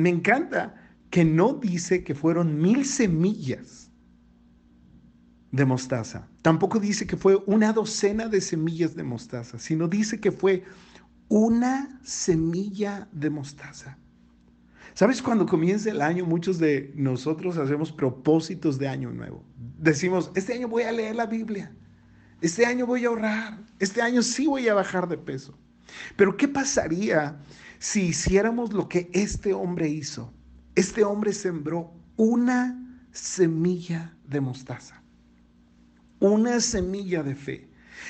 Me encanta que no dice que fueron mil semillas de mostaza. Tampoco dice que fue una docena de semillas de mostaza, sino dice que fue una semilla de mostaza. ¿Sabes? Cuando comienza el año, muchos de nosotros hacemos propósitos de año nuevo. Decimos, este año voy a leer la Biblia, este año voy a ahorrar, este año sí voy a bajar de peso. Pero ¿qué pasaría si hiciéramos lo que este hombre hizo? Este hombre sembró una semilla de mostaza, una semilla de fe.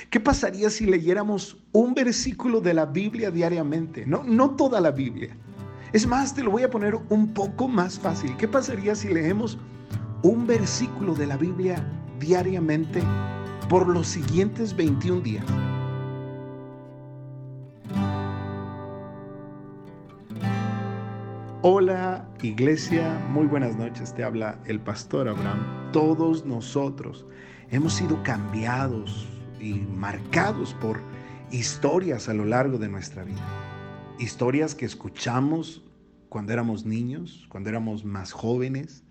¿Qué pasaría si leyéramos un versículo de la Biblia diariamente? No, no toda la Biblia. Es más, te lo voy a poner un poco más fácil. ¿Qué pasaría si leemos un versículo de la Biblia diariamente por los siguientes 21 días? Hola iglesia, muy buenas noches, te habla el pastor Abraham. Todos nosotros hemos sido cambiados y marcados por historias a lo largo de nuestra vida. Historias que escuchamos cuando éramos niños, cuando éramos más jóvenes.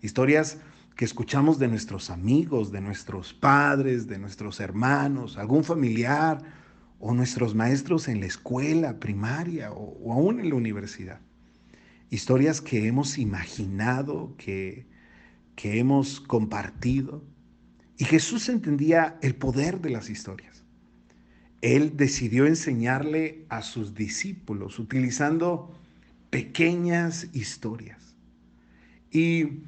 Historias que escuchamos de nuestros amigos, de nuestros padres, de nuestros hermanos, algún familiar o nuestros maestros en la escuela primaria o, o aún en la universidad historias que hemos imaginado, que, que hemos compartido. Y Jesús entendía el poder de las historias. Él decidió enseñarle a sus discípulos utilizando pequeñas historias. Y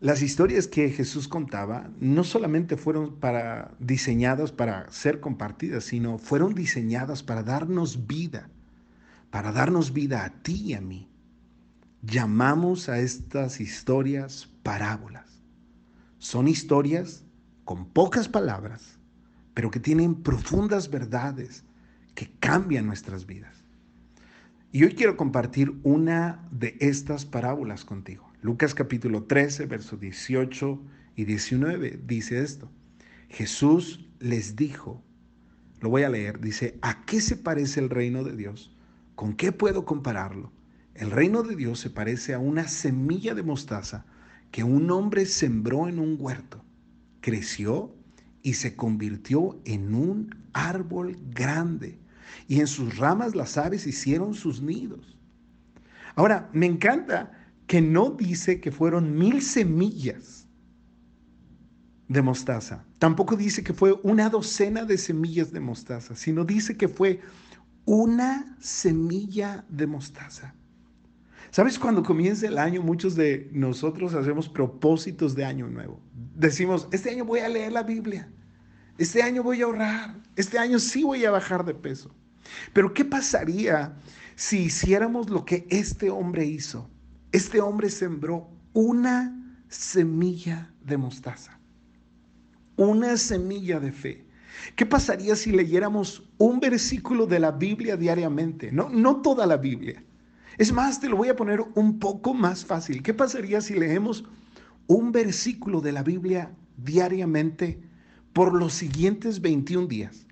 las historias que Jesús contaba no solamente fueron para, diseñadas para ser compartidas, sino fueron diseñadas para darnos vida, para darnos vida a ti y a mí. Llamamos a estas historias parábolas. Son historias con pocas palabras, pero que tienen profundas verdades que cambian nuestras vidas. Y hoy quiero compartir una de estas parábolas contigo. Lucas capítulo 13, versos 18 y 19 dice esto. Jesús les dijo, lo voy a leer, dice, ¿a qué se parece el reino de Dios? ¿Con qué puedo compararlo? El reino de Dios se parece a una semilla de mostaza que un hombre sembró en un huerto, creció y se convirtió en un árbol grande, y en sus ramas las aves hicieron sus nidos. Ahora, me encanta que no dice que fueron mil semillas de mostaza, tampoco dice que fue una docena de semillas de mostaza, sino dice que fue una semilla de mostaza. ¿Sabes? Cuando comienza el año, muchos de nosotros hacemos propósitos de año nuevo. Decimos, este año voy a leer la Biblia, este año voy a ahorrar, este año sí voy a bajar de peso. Pero ¿qué pasaría si hiciéramos lo que este hombre hizo? Este hombre sembró una semilla de mostaza, una semilla de fe. ¿Qué pasaría si leyéramos un versículo de la Biblia diariamente? No, no toda la Biblia es más, te lo voy a poner un poco más fácil. ¿Qué pasaría si leemos un versículo de la Biblia diariamente por los siguientes 21 días?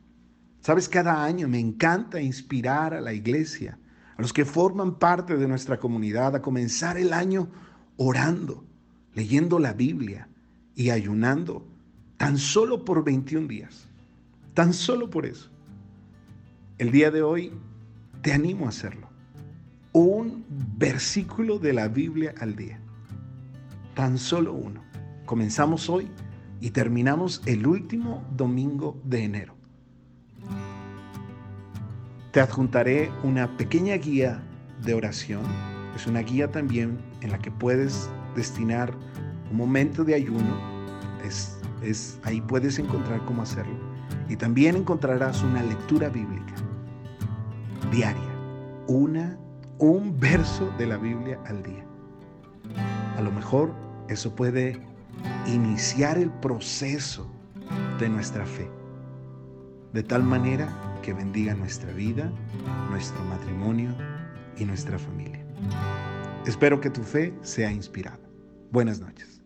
Sabes, cada año me encanta inspirar a la iglesia, a los que forman parte de nuestra comunidad, a comenzar el año orando, leyendo la Biblia y ayunando tan solo por 21 días. Tan solo por eso. El día de hoy te animo a hacerlo un versículo de la Biblia al día. Tan solo uno. Comenzamos hoy y terminamos el último domingo de enero. Te adjuntaré una pequeña guía de oración. Es una guía también en la que puedes destinar un momento de ayuno. Es, es, ahí puedes encontrar cómo hacerlo. Y también encontrarás una lectura bíblica diaria. Una un verso de la Biblia al día. A lo mejor eso puede iniciar el proceso de nuestra fe, de tal manera que bendiga nuestra vida, nuestro matrimonio y nuestra familia. Espero que tu fe sea inspirada. Buenas noches.